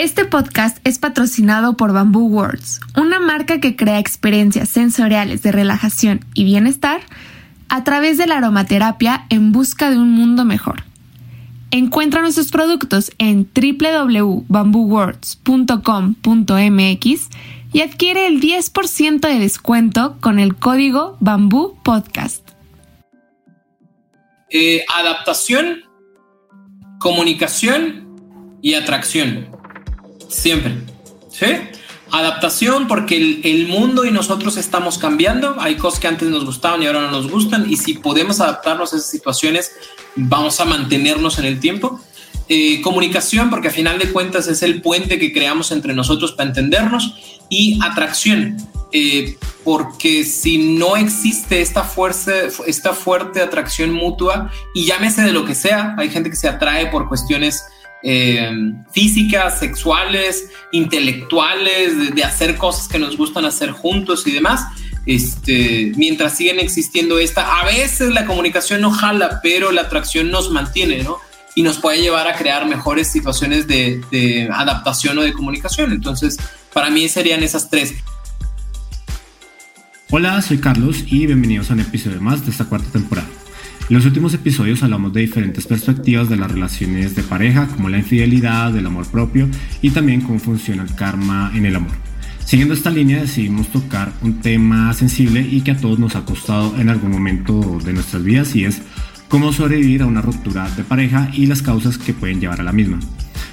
Este podcast es patrocinado por Bamboo Words, una marca que crea experiencias sensoriales de relajación y bienestar a través de la aromaterapia en busca de un mundo mejor. Encuentra nuestros productos en www.bamboowords.com.mx y adquiere el 10% de descuento con el código Bamboo Podcast. Eh, adaptación, comunicación y atracción. Siempre. Adaptación porque el, el, mundo y nosotros estamos cambiando. Hay cosas que antes nos gustaban y ahora no nos gustan. Y si podemos adaptarnos a esas situaciones, vamos a mantenernos en el tiempo. Eh, comunicación porque a final de cuentas es el puente que creamos entre nosotros para entendernos. Y atracción. Eh, porque si no existe esta fuerza, esta fuerte atracción mutua, y llámese de lo que sea, hay gente que se atrae por cuestiones eh, físicas, sexuales, intelectuales, de, hacer cosas que nos gustan hacer juntos y demás. Este, mientras siguen existiendo esta, a veces la comunicación no jala, pero la atracción nos mantiene, ¿no? Y nos puede llevar a crear mejores situaciones de, de adaptación o de comunicación. Entonces, para mí serían esas tres. Hola, soy Carlos y bienvenidos a un episodio más de esta cuarta temporada. En los últimos episodios hablamos de diferentes perspectivas de las relaciones de pareja, como la infidelidad, el amor propio y también cómo funciona el karma en el amor. Siguiendo esta línea decidimos tocar un tema sensible y que a todos nos ha costado en algún momento de nuestras vidas y es cómo sobrevivir a una ruptura de pareja y las causas que pueden llevar a la misma.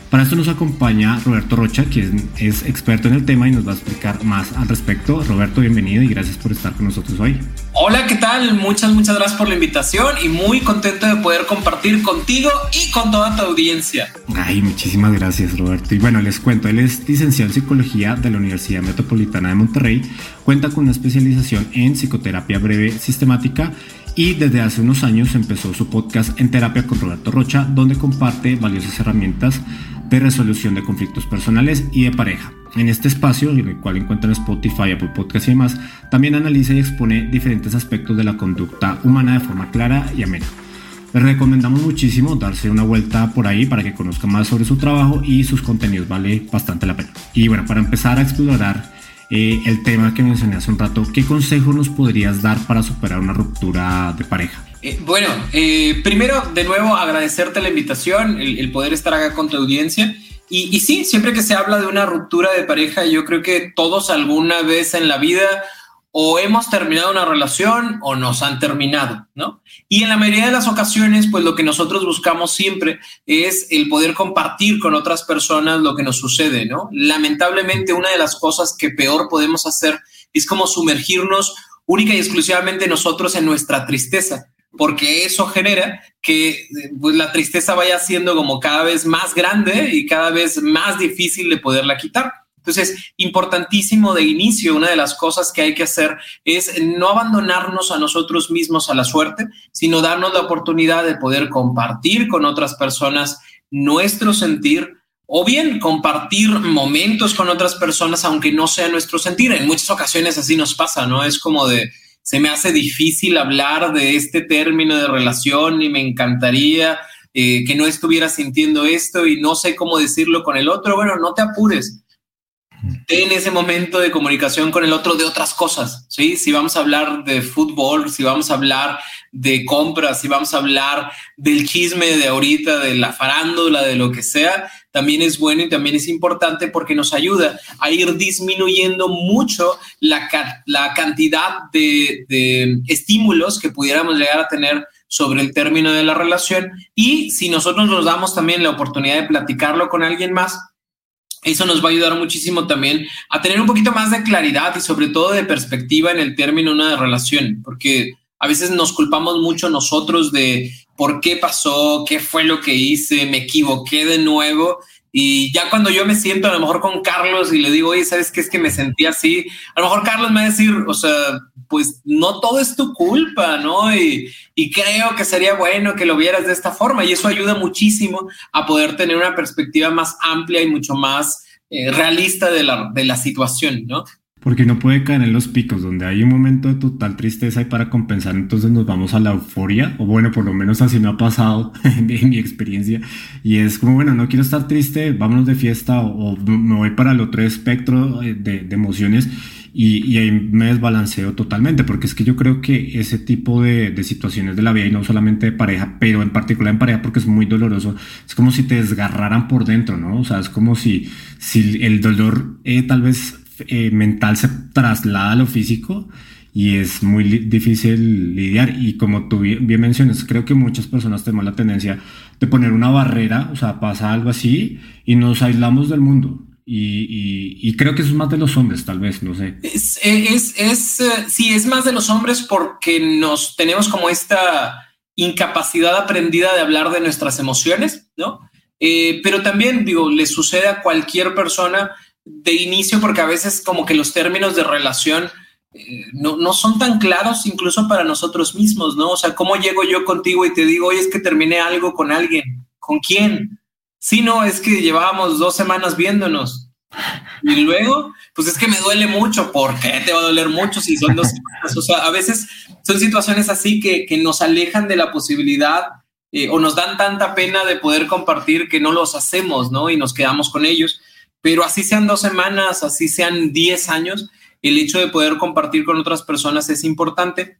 Para esto nos acompaña Roberto Rocha, quien es experto en el tema y nos va a explicar más al respecto. Roberto, bienvenido y gracias por estar con nosotros hoy. Hola, ¿qué tal? Muchas, muchas gracias por la invitación y muy contento de poder compartir contigo y con toda tu audiencia. Ay, muchísimas gracias, Roberto. Y bueno, les cuento, él es licenciado en psicología de la Universidad Metropolitana de Monterrey, cuenta con una especialización en psicoterapia breve sistemática y desde hace unos años empezó su podcast En Terapia con Roberto Rocha, donde comparte valiosas herramientas de resolución de conflictos personales y de pareja. En este espacio, en el cual encuentran Spotify, Apple Podcast y demás, también analiza y expone diferentes aspectos de la conducta humana de forma clara y amena. Les recomendamos muchísimo darse una vuelta por ahí para que conozcan más sobre su trabajo y sus contenidos, vale bastante la pena. Y bueno, para empezar a explorar eh, el tema que mencioné hace un rato, ¿qué consejo nos podrías dar para superar una ruptura de pareja? Eh, bueno, eh, primero, de nuevo, agradecerte la invitación, el, el poder estar acá con tu audiencia. Y, y, sí, siempre que se habla de una ruptura de pareja, yo creo que todos alguna vez en la vida o hemos terminado una relación o nos han terminado, ¿no? Y en la mayoría de las ocasiones, pues lo que nosotros buscamos siempre es el poder compartir con otras personas lo que nos sucede, ¿no? Lamentablemente, una de las cosas que peor podemos hacer es como sumergirnos única y exclusivamente nosotros en nuestra tristeza porque eso genera que pues, la tristeza vaya siendo como cada vez más grande y cada vez más difícil de poderla quitar. Entonces, importantísimo de inicio, una de las cosas que hay que hacer es no abandonarnos a nosotros mismos a la suerte, sino darnos la oportunidad de poder compartir con otras personas nuestro sentir o bien compartir momentos con otras personas, aunque no sea nuestro sentir. En muchas ocasiones así nos pasa, ¿no? Es como de, se me hace difícil hablar de este término de relación y me encantaría eh, que no estuviera sintiendo esto y no sé cómo decirlo con el otro. Bueno, no te apures en ese momento de comunicación con el otro de otras cosas, ¿sí? Si vamos a hablar de fútbol, si vamos a hablar de compras, si vamos a hablar del chisme de ahorita, de la farándula, de lo que sea, también es bueno y también es importante porque nos ayuda a ir disminuyendo mucho la, la cantidad de, de estímulos que pudiéramos llegar a tener sobre el término de la relación y si nosotros nos damos también la oportunidad de platicarlo con alguien más, eso nos va a ayudar muchísimo también a tener un poquito más de claridad y sobre todo de perspectiva en el término una relación, porque a veces nos culpamos mucho nosotros de por qué pasó, qué fue lo que hice, me equivoqué de nuevo. Y ya cuando yo me siento a lo mejor con Carlos y le digo, oye, ¿sabes qué es que me sentí así? A lo mejor Carlos me va a decir, o sea, pues no todo es tu culpa, ¿no? Y, creo que sería bueno que lo vieras de esta forma y eso ayuda muchísimo a poder tener una perspectiva más amplia y mucho más eh, realista de la, de la situación, ¿no? Porque no puede caer en los picos, donde hay un momento de total tristeza y para compensar entonces nos vamos a la euforia, o bueno, por lo menos así me ha pasado en, mi experiencia, y es como, bueno, no quiero estar triste, vámonos de fiesta o, me voy para el otro espectro eh, de, emociones. Y, ahí me desbalanceo totalmente, porque es que yo creo que ese tipo de, situaciones de la vida, y no solamente de pareja, pero en particular en pareja porque es muy doloroso, es como si te desgarraran por dentro, ¿no? O sea, es como si, si el dolor eh, tal vez eh, mental se traslada a lo físico y es muy difícil lidiar. Y como tú bien, mencionas, creo que muchas personas tenemos la tendencia de poner una barrera, o sea, pasa algo así y nos aislamos del mundo. Y, creo que eso es más de los hombres, tal vez, no sé. Es, es, es, eh, sí, es más de los hombres porque nos tenemos como esta incapacidad aprendida de hablar de nuestras emociones, ¿no? Eh, pero también, digo, le sucede a cualquier persona de inicio porque a veces como que los términos de relación eh, no, son tan claros incluso para nosotros mismos, ¿no? O sea, ¿cómo llego yo contigo y te digo, oye, es que terminé algo con alguien? ¿Con quién? Sí, no, es que llevábamos dos semanas viéndonos. Y luego, pues es que me duele mucho. ¿Por qué te va a doler mucho si son dos semanas? O sea, a veces son situaciones así que, nos alejan de la posibilidad eh, o nos dan tanta pena de poder compartir que no los hacemos, ¿no? Y nos quedamos con ellos pero así sean dos semanas, así sean diez años, el hecho de poder compartir con otras personas es importante,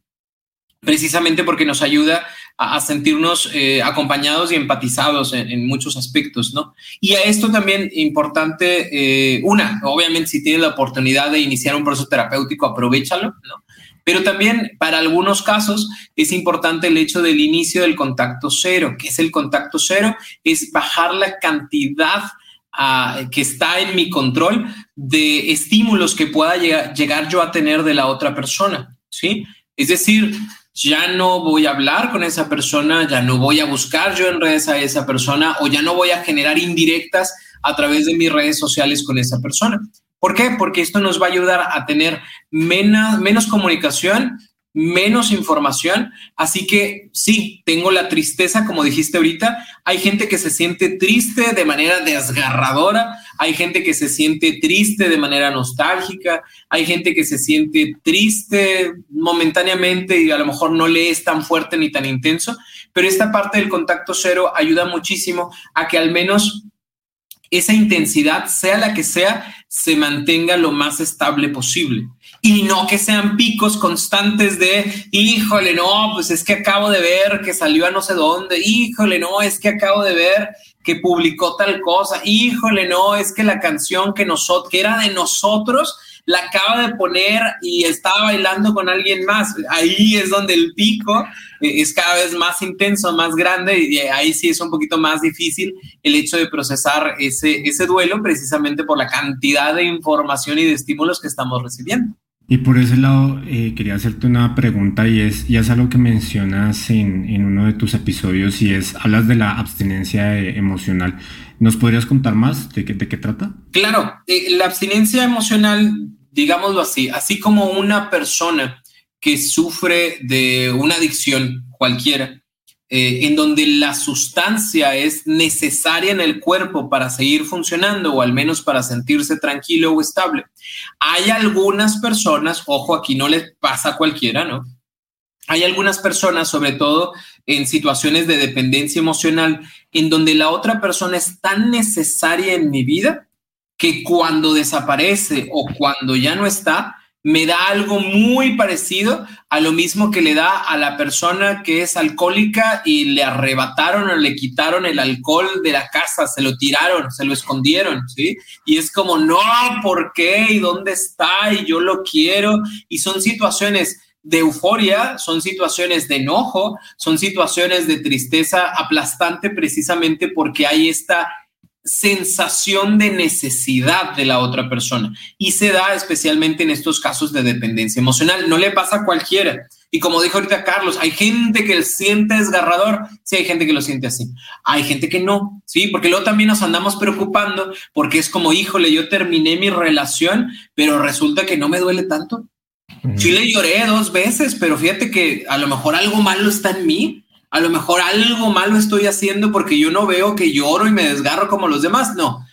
precisamente porque nos ayuda a, sentirnos eh, acompañados y empatizados en, muchos aspectos, ¿no? Y a esto también importante, eh, una, obviamente si tienes la oportunidad de iniciar un proceso terapéutico, aprovechalo, ¿no? Pero también para algunos casos es importante el hecho del inicio del contacto cero. ¿Qué es el contacto cero? Es bajar la cantidad que está en mi control de estímulos que pueda llegar, yo a tener de la otra persona, ¿sí? Es decir, ya no voy a hablar con esa persona, ya no voy a buscar yo en redes a esa persona o ya no voy a generar indirectas a través de mis redes sociales con esa persona. ¿Por qué? Porque esto nos va a ayudar a tener menos, menos comunicación menos información. Así que sí, tengo la tristeza, como dijiste ahorita. Hay gente que se siente triste de manera desgarradora, hay gente que se siente triste de manera nostálgica, hay gente que se siente triste momentáneamente y a lo mejor no le es tan fuerte ni tan intenso, pero esta parte del contacto cero ayuda muchísimo a que al menos esa intensidad, sea la que sea, se mantenga lo más estable posible y no que sean picos constantes de, híjole, no, pues es que acabo de ver que salió a no sé dónde, híjole, no, es que acabo de ver que publicó tal cosa, híjole, no, es que la canción que, nosotros, que era de nosotros la acaba de poner y estaba bailando con alguien más. Ahí es donde el pico eh, es cada vez más intenso, más grande y ahí sí es un poquito más difícil el hecho de procesar ese, ese duelo precisamente por la cantidad de información y de estímulos que estamos recibiendo. Y por ese lado eh, quería hacerte una pregunta y es, ya es algo que mencionas en, en, uno de tus episodios y es, hablas de la abstinencia eh, emocional. ¿Nos podrías contar más de qué, de qué trata? Claro, eh, la abstinencia emocional, digámoslo así, así como una persona que sufre de una adicción cualquiera, eh, en donde la sustancia es necesaria en el cuerpo para seguir funcionando o al menos para sentirse tranquilo o estable. Hay algunas personas, ojo, aquí no les pasa a cualquiera, ¿no? Hay algunas personas, sobre todo en situaciones de dependencia emocional, en donde la otra persona es tan necesaria en mi vida que cuando desaparece o cuando ya no está, me da algo muy parecido a lo mismo que le da a la persona que es alcohólica y le arrebataron o le quitaron el alcohol de la casa, se lo tiraron, se lo escondieron, ¿sí? Y es como, no, ¿por qué? ¿Y dónde está? Y yo lo quiero. Y son situaciones de euforia, son situaciones de enojo, son situaciones de tristeza aplastante precisamente porque hay esta sensación de necesidad de la otra persona. Y se da especialmente en estos casos de dependencia emocional. No le pasa a cualquiera. Y como dijo ahorita Carlos, hay gente que siente desgarrador. Sí, hay gente que lo siente así. Hay gente que no. Sí, porque luego también nos andamos preocupando porque es como, híjole, yo terminé mi relación, pero resulta que no me duele tanto. Sí le lloré dos veces, pero fíjate que a lo mejor algo malo está en mí. A lo mejor algo malo estoy haciendo porque yo no veo que lloro y me desgarro como los demás. No,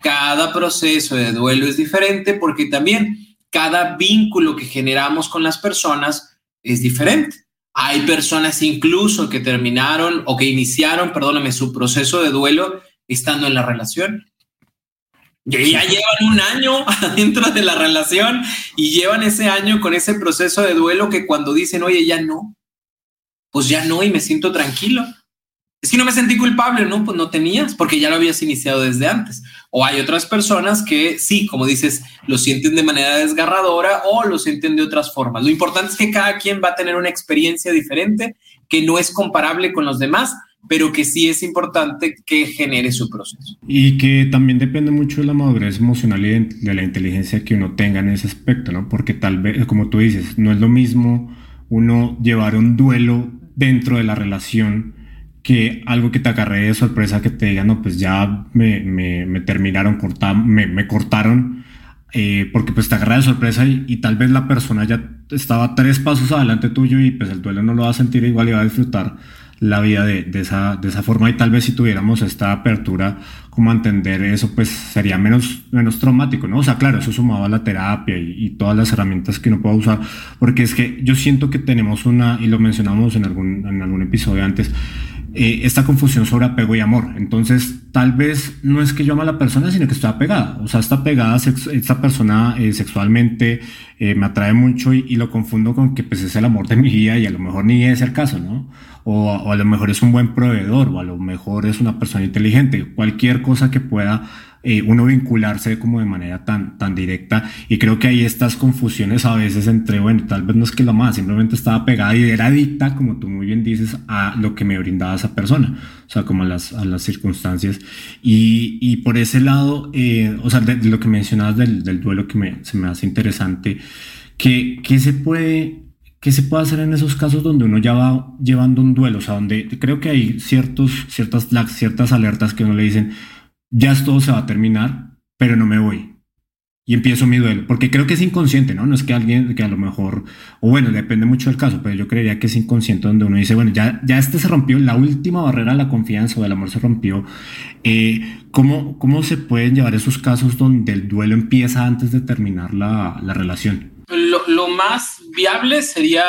cada proceso de duelo es diferente porque también cada vínculo que generamos con las personas es diferente. Hay personas incluso que terminaron o que iniciaron, perdóname, su proceso de duelo estando en la relación. Y ya llevan un año dentro de la relación y llevan ese año con ese proceso de duelo que cuando dicen, oye, ya no, pues ya no y me siento tranquilo. Es que no me sentí culpable, ¿no? Pues no tenías, porque ya lo habías iniciado desde antes. O hay otras personas que sí, como dices, lo sienten de manera desgarradora o lo sienten de otras formas. Lo importante es que cada quien va a tener una experiencia diferente que no es comparable con los demás, pero que sí es importante que genere su proceso. Y que también depende mucho de la madurez emocional y de la inteligencia que uno tenga en ese aspecto, ¿no? Porque tal vez, como tú dices, no es lo mismo uno llevar un duelo dentro de la relación que algo que te agarre de sorpresa que te digan, no, pues ya me, me, me terminaron, me, me cortaron, eh, porque pues te agarra de sorpresa y, y, tal vez la persona ya estaba tres pasos adelante tuyo y pues el duelo no lo va a sentir igual y va a disfrutar la vida de, de, esa, de esa forma y tal vez si tuviéramos esta apertura como entender eso pues sería menos, menos traumático, ¿no? O sea, claro, eso sumado a la terapia y, y, todas las herramientas que uno pueda usar, porque es que yo siento que tenemos una, y lo mencionamos en algún, en algún episodio antes, eh, esta confusión sobre apego y amor. Entonces, tal vez no es que yo ame a la persona, sino que estoy apegada. O sea, está pegada esta persona eh, sexualmente, eh, me atrae mucho y, y, lo confundo con que pues es el amor de mi vida y a lo mejor ni es el caso, ¿no? O, o a lo mejor es un buen proveedor o a lo mejor es una persona inteligente. Cualquier cosa que pueda eh, uno vincularse como de manera tan, tan directa. Y creo que hay estas confusiones a veces entre, bueno, tal vez no es que lo más, simplemente estaba pegada y era adicta, como tú muy bien dices, a lo que me brindaba esa persona, o sea, como a las, a las circunstancias. Y, y por ese lado, eh, o sea, de, de, lo que mencionabas del, del duelo que me, se me hace interesante, que, que se puede ¿Qué se puede hacer en esos casos donde uno ya va llevando un duelo? O sea, donde creo que hay ciertos, ciertas, ciertas alertas que uno le dicen, ya todo se va a terminar, pero no me voy. Y empiezo mi duelo, porque creo que es inconsciente, ¿no? No es que alguien que a lo mejor, o bueno, depende mucho del caso, pero yo creería que es inconsciente donde uno dice, bueno, ya, ya este se rompió, la última barrera de la confianza o del amor se rompió. Eh, ¿cómo, ¿Cómo se pueden llevar esos casos donde el duelo empieza antes de terminar la, la relación? Lo más viable sería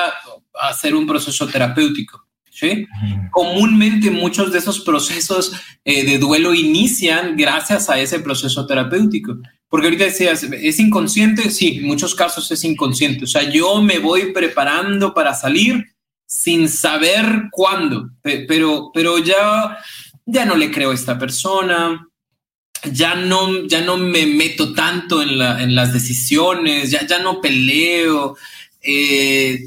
hacer un proceso terapéutico. ¿Sí? Comúnmente muchos de esos procesos eh, de duelo inician gracias a ese proceso terapéutico. Porque ahorita decías, ¿es inconsciente? Sí, en muchos casos es inconsciente. O sea, yo me voy preparando para salir sin saber cuándo, pero, pero ya, ya no le creo a esta persona, ya no, ya no me meto tanto en, la, en las decisiones, ya, ya no peleo, eh,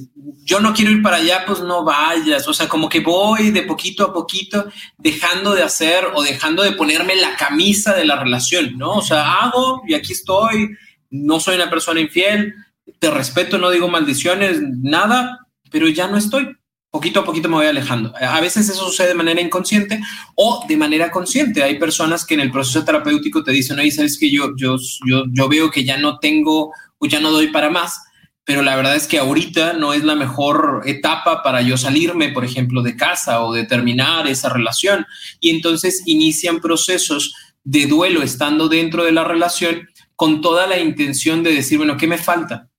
yo no quiero ir para allá, pues no vayas. O sea, como que voy de poquito a poquito dejando de hacer o dejando de ponerme la camisa de la relación, ¿no? O sea, hago y aquí estoy, no soy una persona infiel, te respeto, no digo maldiciones, nada, pero ya no estoy. Poquito a poquito me voy alejando. A veces eso sucede de manera inconsciente o de manera consciente. Hay personas que en el proceso terapéutico te dicen, oye, sabes que yo, yo, yo, yo veo que ya no tengo o ya no doy para más pero la verdad es que ahorita no es la mejor etapa para yo salirme, por ejemplo, de casa o de terminar esa relación. Y entonces inician procesos de duelo estando dentro de la relación con toda la intención de decir, bueno, ¿qué me falta?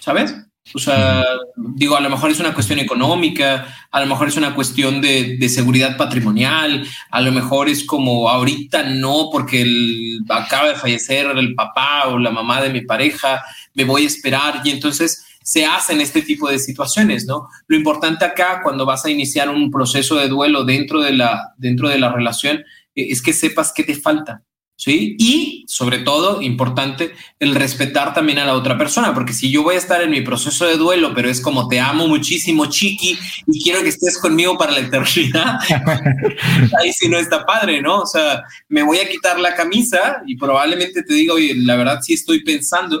¿Sabes? O sea, digo, a lo mejor es una cuestión económica, a lo mejor es una cuestión de, de seguridad patrimonial, a lo mejor es como ahorita no, porque el, acaba de fallecer el papá o la mamá de mi pareja, me voy a esperar y entonces se hacen este tipo de situaciones, ¿no? Lo importante acá cuando vas a iniciar un proceso de duelo dentro de la, dentro de la relación eh, es que sepas qué te falta, ¿sí? Y sobre todo, importante, el respetar también a la otra persona, porque si yo voy a estar en mi proceso de duelo, pero es como te amo muchísimo, chiqui, y quiero que estés conmigo para la eternidad, ahí sí no está padre, ¿no? O sea, me voy a quitar la camisa y probablemente te diga, oye, la verdad sí estoy pensando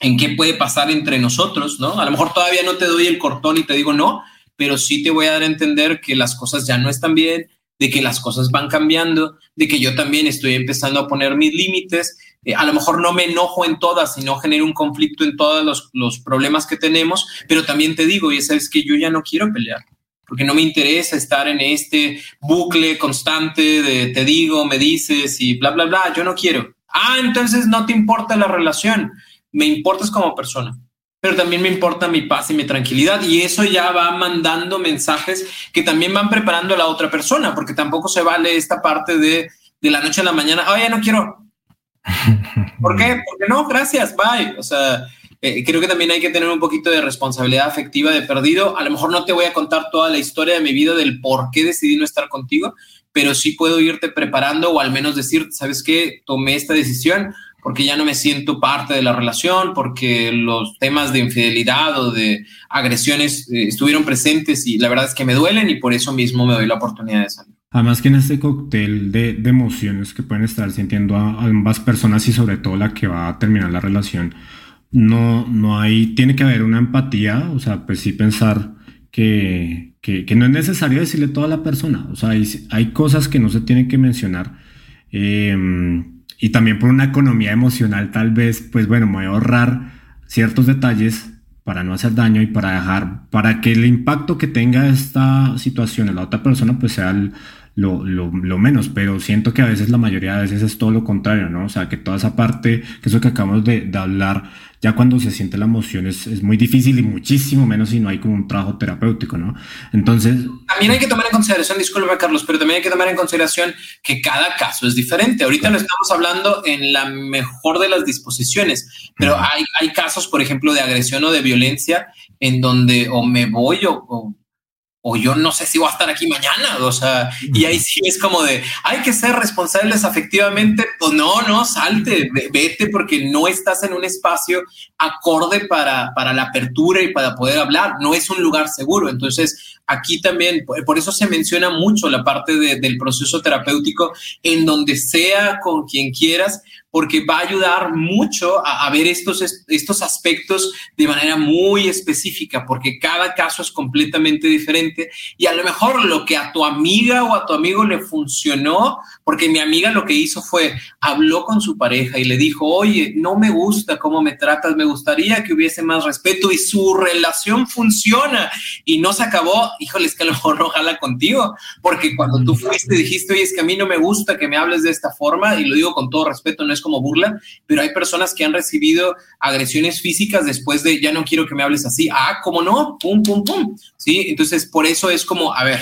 en qué puede pasar entre nosotros, ¿no? A lo mejor todavía no te doy el cortón y te digo no, pero sí te voy a dar a entender que las cosas ya no están bien, de que las cosas van cambiando, de que yo también estoy empezando a poner mis límites. Eh, a lo mejor no me enojo en todas y no genero un conflicto en todos los, los problemas que tenemos, pero también te digo, y sabes que yo ya no quiero pelear porque no me interesa estar en este bucle constante de te digo, me dices y bla, bla, bla. Yo no quiero. Ah, entonces no te importa la relación, me importas como persona pero también me importa mi paz y mi tranquilidad y eso ya va mandando mensajes que también van preparando a la otra persona, porque tampoco se vale esta parte de, de la noche a la mañana, oh, ya no quiero. ¿Por qué? Porque no, gracias, bye. O sea, eh, creo que también hay que tener un poquito de responsabilidad afectiva de perdido. A lo mejor no te voy a contar toda la historia de mi vida del por qué decidí no estar contigo, pero sí puedo irte preparando o al menos decir, ¿sabes qué? Tomé esta decisión porque ya no me siento parte de la relación, porque los temas de infidelidad o de agresiones eh, estuvieron presentes y la verdad es que me duelen y por eso mismo me doy la oportunidad de salir. Además que en este cóctel de, de, emociones que pueden estar sintiendo a, ambas personas y sobre todo la que va a terminar la relación, no, no hay, tiene que haber una empatía, o sea, pues sí pensar que, que, que no es necesario decirle todo a la persona, o sea, hay, hay cosas que no se tienen que mencionar. Eh, y también por una economía emocional tal vez, pues bueno, me voy a ahorrar ciertos detalles para no hacer daño y para dejar, para que el impacto que tenga esta situación en la otra persona pues sea lo, lo, menos, pero siento que a veces la mayoría de veces es todo lo contrario, ¿no? O sea, que toda esa parte, que eso que acabamos de, de hablar, ya cuando se siente la emoción es, es, muy difícil y muchísimo menos si no hay como un trabajo terapéutico, ¿no? Entonces... También hay que tomar en consideración, disculpa Carlos, pero también hay que tomar en consideración que cada caso es diferente. Ahorita lo estamos hablando en la mejor de las disposiciones, pero hay, hay casos, por ejemplo, de agresión o de violencia en donde o me voy o, o o yo no sé si voy a estar aquí mañana, o sea, y ahí sí es como de, hay que ser responsables afectivamente, pues no, no, salte, vete porque no estás en un espacio acorde para, para la apertura y para poder hablar, no es un lugar seguro, entonces aquí también, por eso se menciona mucho la parte del proceso terapéutico en donde sea con quien quieras, porque va a ayudar mucho a, ver estos, estos aspectos de manera muy específica, porque cada caso es completamente diferente y a lo mejor lo que a tu amiga o a tu amigo le funcionó, porque mi amiga lo que hizo fue, habló con su pareja y le dijo, oye, no me gusta cómo me tratas, me gustaría que hubiese más respeto y su relación funciona y no se acabó, híjole, es que a lo mejor no jala contigo, porque cuando tú fuiste dijiste, oye, es que a mí no me gusta que me hables de esta forma y lo digo con todo respeto, no es como burla, pero hay personas que han recibido agresiones físicas después de ya no quiero que me hables así. Ah, ¿cómo no? Pum, pum, pum. Sí, entonces por eso es como, a ver,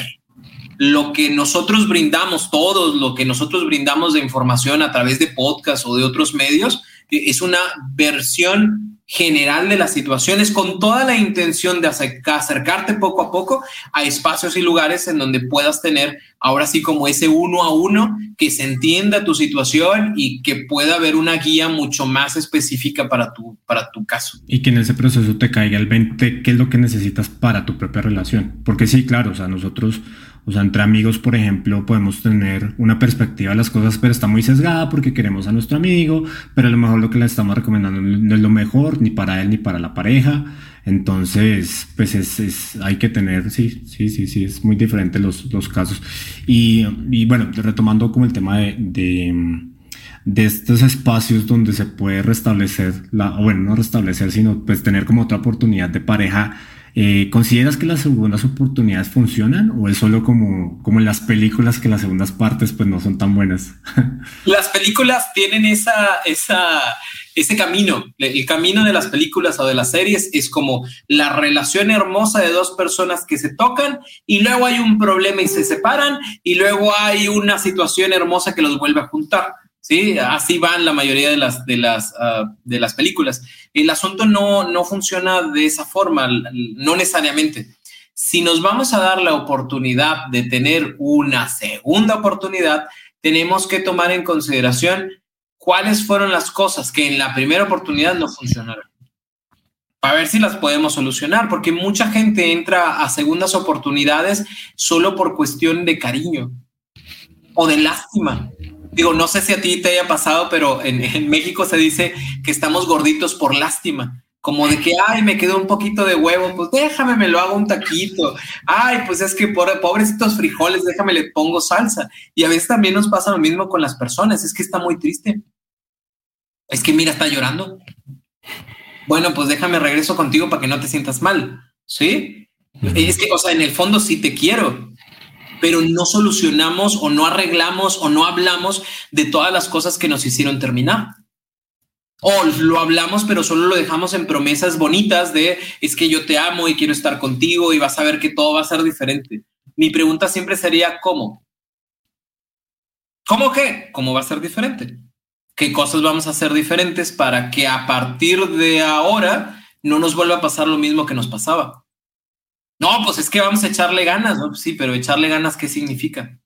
lo que nosotros brindamos, todos lo que nosotros brindamos de información a través de podcast o de otros medios, es una versión general de las situaciones con toda la intención de acercarte poco a poco a espacios y lugares en donde puedas tener ahora sí como ese uno a uno que se entienda tu situación y que pueda haber una guía mucho más específica para tu, para tu caso. Y que en ese proceso te caiga el 20, qué es lo que necesitas para tu propia relación. Porque sí, claro, o sea, nosotros o sea, entre amigos, por ejemplo, podemos tener una perspectiva de las cosas, pero está muy sesgada porque queremos a nuestro amigo, pero a lo mejor lo que le estamos recomendando no es lo mejor ni para él ni para la pareja. Entonces, pues es, hay que tener, sí, sí, sí, sí, es muy diferente los, los casos. Y, y bueno, retomando como el tema de, de, de estos espacios donde se puede restablecer, la, bueno, no restablecer, sino pues tener como otra oportunidad de pareja eh, ¿Consideras que las segundas oportunidades funcionan o es solo como, como en las películas que las segundas partes pues no son tan buenas? las películas tienen esa, esa, ese camino. El camino de las películas o de las series es como la relación hermosa de dos personas que se tocan y luego hay un problema y se separan y luego hay una situación hermosa que los vuelve a juntar. ¿Sí? Así van la mayoría de las, de las, uh, de las películas. El asunto no, no funciona de esa forma, no necesariamente. Si nos vamos a dar la oportunidad de tener una segunda oportunidad, tenemos que tomar en consideración cuáles fueron las cosas que en la primera oportunidad no funcionaron. Para ver si las podemos solucionar, porque mucha gente entra a segundas oportunidades solo por cuestión de cariño o de lástima digo, no sé si a ti te haya pasado, pero en, México se dice que estamos gorditos por lástima como de que, ay, me quedó un poquito de huevo, pues déjame, me lo hago un taquito. Ay, pues es que por, pobrecitos frijoles, déjame, le pongo salsa. Y a veces también nos pasa lo mismo con las personas, es que está muy triste. Es que mira, está llorando. Bueno, pues déjame regreso contigo para que no te sientas mal. ¿Sí? Es que, o sea, en el fondo sí te quiero, pero no solucionamos o no arreglamos o no hablamos de todas las cosas que nos hicieron terminar. O lo hablamos, pero solo lo dejamos en promesas bonitas de es que yo te amo y quiero estar contigo y vas a ver que todo va a ser diferente. Mi pregunta siempre sería ¿cómo? ¿Cómo qué? ¿Cómo va a ser diferente? ¿Qué cosas vamos a hacer diferentes para que a partir de ahora no nos vuelva a pasar lo mismo que nos pasaba? No, pues es que vamos a echarle ganas, ¿no? Sí, pero echarle ganas, ¿qué significa?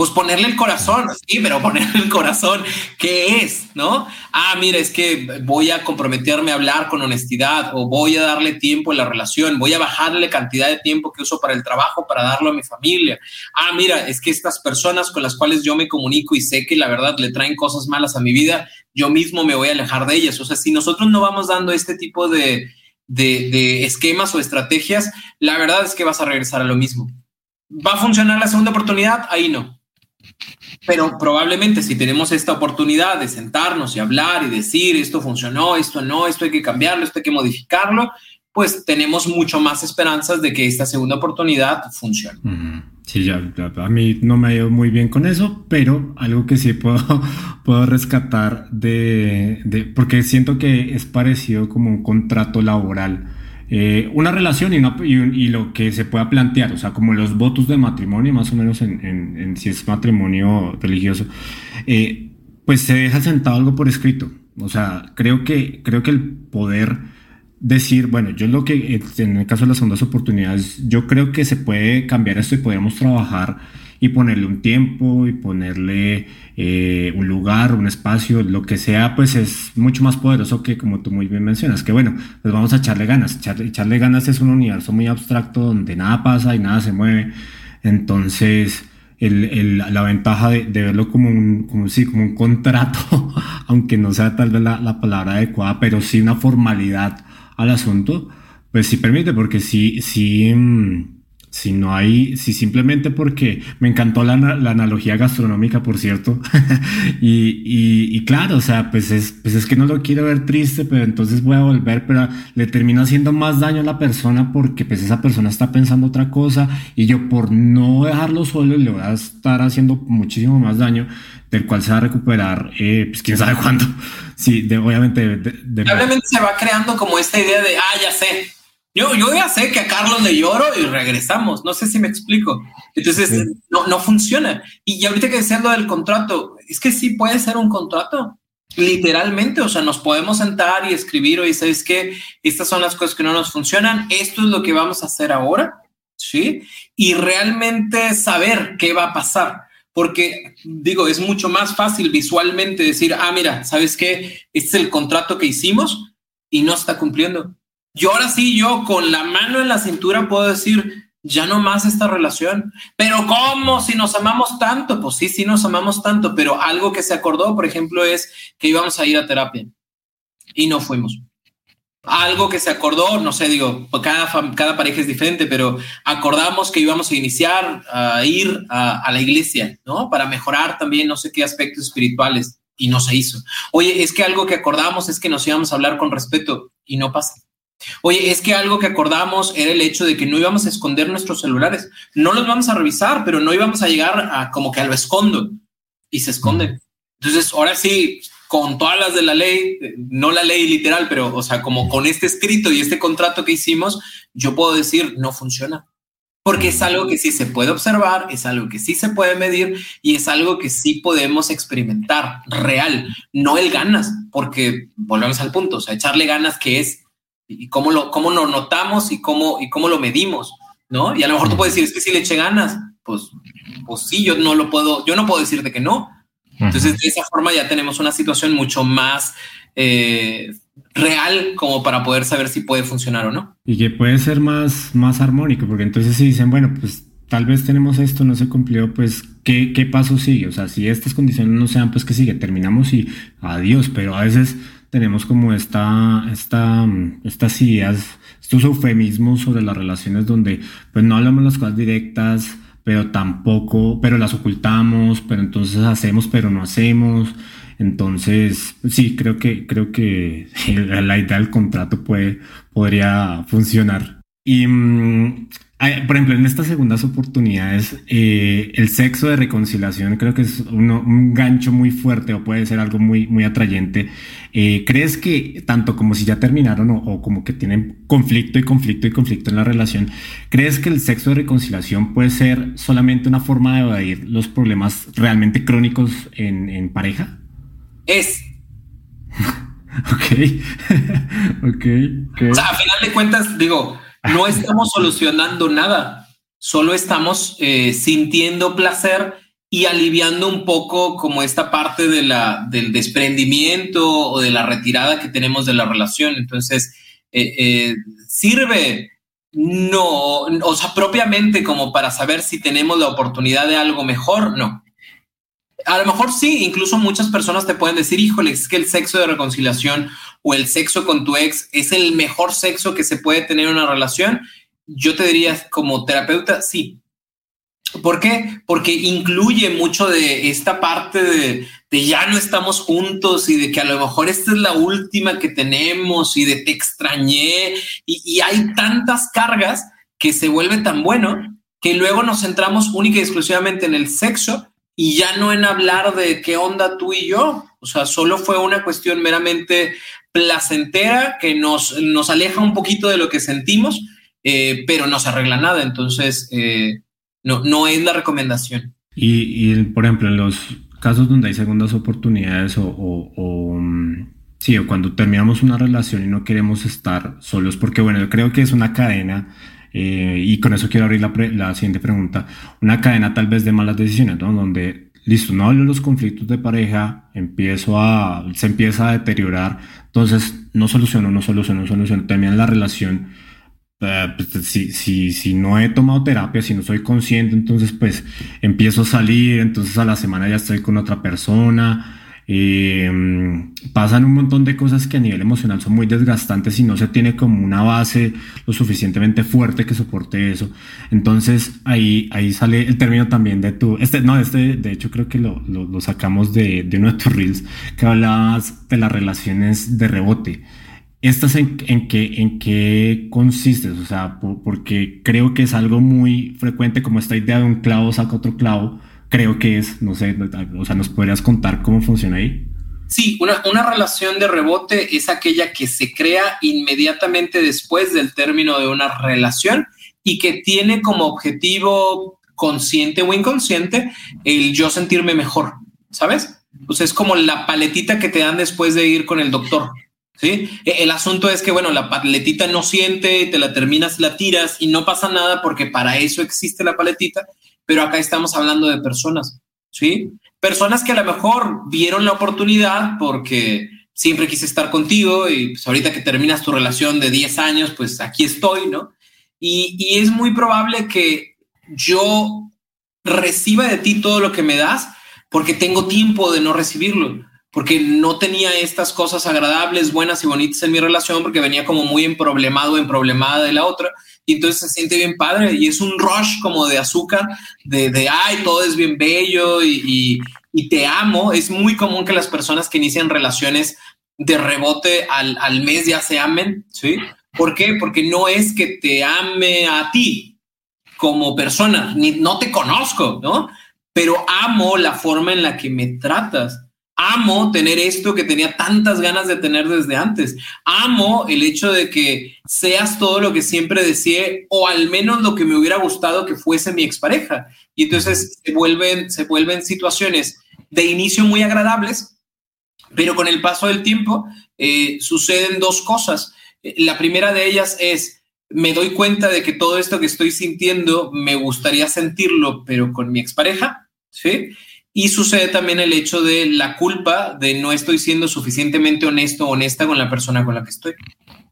pues ponerle el corazón, sí, pero ponerle el corazón, ¿qué es? ¿No? Ah, mira, es que voy a comprometerme a hablar con honestidad o voy a darle tiempo en la relación, voy a bajarle cantidad de tiempo que uso para el trabajo para darlo a mi familia. Ah, mira, es que estas personas con las cuales yo me comunico y sé que la verdad le traen cosas malas a mi vida, yo mismo me voy a alejar de ellas. O sea, si nosotros no vamos dando este tipo de, de, esquemas o estrategias, la verdad es que vas a regresar a lo mismo. ¿Va a funcionar la segunda oportunidad? Ahí no pero probablemente si tenemos esta oportunidad de sentarnos y hablar y decir esto funcionó, esto no, esto hay que cambiarlo, esto hay que modificarlo, pues tenemos mucho más esperanzas de que esta segunda oportunidad funcione. Sí, ya, a mí no me ha ido muy bien con eso, pero algo que sí puedo, puedo rescatar de, de, porque siento que es parecido como un contrato laboral eh, una relación y, y, lo que se pueda plantear, o sea, como los votos de matrimonio, más o menos en, si es matrimonio religioso, eh, pues se deja sentado algo por escrito. O sea, creo que, creo que el poder decir, bueno, yo lo que, en el caso de las segundas oportunidades, yo creo que se puede cambiar esto y podemos trabajar y ponerle un tiempo y ponerle eh, un lugar, un espacio, lo que sea, pues es mucho más poderoso que como tú muy bien mencionas, que bueno, pues vamos a echarle ganas. Echarle, ganas es un universo muy abstracto donde nada pasa y nada se mueve. Entonces, la ventaja de, verlo como un, como, sí, como un contrato, aunque no sea tal vez la palabra adecuada, pero sí una formalidad al asunto, pues sí permite, porque sí, sí, mm, si no hay, si simplemente porque me encantó la, la analogía gastronómica, por cierto, y, y, claro, o sea, pues es, pues es que no lo quiero ver triste, pero entonces voy a volver, pero le termino haciendo más daño a la persona porque pues esa persona está pensando otra cosa y yo por no dejarlo solo le voy a estar haciendo muchísimo más daño del cual se va a recuperar, eh, pues quién sabe cuándo. Sí, de, obviamente. De, Obviamente se va creando como esta idea de, ah, ya sé, yo, yo ya sé que a Carlos le lloro y regresamos. No sé si me explico. Entonces no, no funciona. Y ahorita que decía lo del contrato, es que sí puede ser un contrato. Literalmente, o sea, nos podemos sentar y escribir, oye, ¿sabes qué? Estas son las cosas que no nos funcionan. Esto es lo que vamos a hacer ahora. Sí. Y realmente saber qué va a pasar. Porque digo, es mucho más fácil visualmente decir, ah, mira, ¿sabes qué? Este es el contrato que hicimos y no está cumpliendo yo ahora sí, yo con la mano en la cintura puedo decir, ya no más esta relación. Pero ¿cómo? Si nos amamos tanto, pues sí, sí nos amamos tanto, pero algo que se acordó, por ejemplo, es que íbamos a ir a terapia y no fuimos. Algo que se acordó, no sé, digo, cada, cada pareja es diferente, pero acordamos que íbamos a iniciar a ir a, a la iglesia, ¿no? Para mejorar también no sé qué aspectos espirituales y no se hizo. Oye, es que algo que acordamos es que nos íbamos a hablar con respeto y no pasa. Oye, es que algo que acordamos era el hecho de que no íbamos a esconder nuestros celulares. No los vamos a revisar, pero no íbamos a llegar a como que a lo escondo y se esconde. Entonces, ahora sí, con todas las de la ley, no la ley literal, pero o sea, como con este escrito y este contrato que hicimos, yo puedo decir no funciona. Porque es algo que sí se puede observar, es algo que sí se puede medir y es algo que sí podemos experimentar real, no el ganas, porque volvemos al punto, o sea, echarle ganas que es y cómo lo, cómo lo notamos y cómo, y cómo lo medimos, ¿no? Y a lo mejor tú puedes decir, es que si le eché ganas, pues, pues sí, yo no lo puedo, yo no puedo decirte que no. Entonces, de esa forma ya tenemos una situación mucho más eh, real como para poder saber si puede funcionar o no. Y que puede ser más, más armónico, porque entonces si dicen, bueno, pues tal vez tenemos esto, no se cumplió, pues ¿qué, qué paso sigue? O sea, si estas condiciones no sean, pues que sigue, terminamos y adiós, pero a veces tenemos como esta, esta, estas ideas, estos eufemismos sobre las relaciones donde pues no hablamos las cosas directas, pero tampoco, pero las ocultamos, pero entonces hacemos, pero no hacemos. Entonces, sí, creo que, creo que la idea del contrato puede, podría funcionar. Y mm, por ejemplo, en estas segundas oportunidades, eh, el sexo de reconciliación creo que es un gancho muy fuerte o puede ser algo muy, muy atrayente. Eh, ¿Crees que tanto como si ya terminaron o, como que tienen conflicto y conflicto y conflicto en la relación, ¿crees que el sexo de reconciliación puede ser solamente una forma de evadir los problemas realmente crónicos en, en pareja? Es. ok. ok. O sea, a final de cuentas, digo no estamos solucionando nada, solo estamos eh, sintiendo placer y aliviando un poco como esta parte del desprendimiento o de la retirada que tenemos de la relación. Entonces, eh, eh, sirve no, o sea, propiamente como para saber si tenemos la oportunidad de algo mejor, no. A lo mejor sí, incluso muchas personas te pueden decir, híjole, es que el sexo de reconciliación o el sexo con tu ex es el mejor sexo que se puede tener en una relación. Yo te diría como terapeuta, sí. ¿Por qué? Porque incluye mucho de esta parte de, ya no estamos juntos y de que a lo mejor esta es la última que tenemos y de te extrañé y, y hay tantas cargas que se vuelve tan bueno que luego nos centramos única y exclusivamente en el sexo y ya no en hablar de qué onda tú y yo. O sea, solo fue una cuestión meramente placentera que nos, nos aleja un poquito de lo que sentimos, eh, pero no se arregla nada. Entonces, eh, no, no es la recomendación. Y, por ejemplo, en los casos donde hay segundas oportunidades o, o, mm, sí, o cuando terminamos una relación y no queremos estar solos, porque bueno, yo creo que es una cadena eh, y con eso quiero abrir la, la, siguiente pregunta. Una cadena tal vez de malas decisiones, ¿no? Donde, listo, no hablo de los conflictos de pareja, empiezo a, se empieza a deteriorar, entonces no soluciono, no soluciono, no soluciono, termina la relación. Uh, pues, si, si, si no he tomado terapia, si no soy consciente, entonces pues empiezo a salir, entonces a la semana ya estoy con otra persona, eh, pasan un montón de cosas que a nivel emocional son muy desgastantes y no se tiene como una base lo suficientemente fuerte que soporte eso. Entonces ahí, ahí sale el término también de tu, este, no, este de hecho creo que lo, lo, sacamos de, de uno de tus reels que hablabas de las relaciones de rebote. ¿Estas en, en, qué, en qué consistes? O sea, porque creo que es algo muy frecuente como esta idea de un clavo saca otro clavo creo que es, no sé, o sea, ¿nos podrías contar cómo funciona ahí? Sí, una, una, relación de rebote es aquella que se crea inmediatamente después del término de una relación y que tiene como objetivo consciente o inconsciente el yo sentirme mejor, ¿sabes? Pues es como la paletita que te dan después de ir con el doctor. ¿Sí? E, el asunto es que, bueno, la paletita no siente, te la terminas, la tiras y no pasa nada porque para eso existe la paletita pero acá estamos hablando de personas, ¿sí? Personas que a lo mejor vieron la oportunidad porque siempre quise estar contigo y pues ahorita que terminas tu relación de 10 años, pues aquí estoy, ¿no? Y, y es muy probable que yo reciba de ti todo lo que me das porque tengo tiempo de no recibirlo, porque no tenía estas cosas agradables, buenas y bonitas en mi relación, porque venía como muy emproblemado, emproblemada de la otra y entonces se siente bien padre y es un rush como de azúcar, de, de ay, todo es bien bello y, y, te amo. Es muy común que las personas que inician relaciones de rebote al, al mes ya se amen, ¿sí? ¿Por qué? Porque no es que te ame a ti como persona, ni no te conozco, ¿no? Pero amo la forma en la que me tratas amo tener esto que tenía tantas ganas de tener desde antes. Amo el hecho de que seas todo lo que siempre deseé o al menos lo que me hubiera gustado que fuese mi expareja. Y entonces se vuelven, se vuelven situaciones de inicio muy agradables, pero con el paso del tiempo eh, suceden dos cosas. La primera de ellas es, me doy cuenta de que todo esto que estoy sintiendo me gustaría sentirlo, pero con mi expareja, ¿sí? Y sucede también el hecho de la culpa de no estoy siendo suficientemente honesto o honesta con la persona con la que estoy.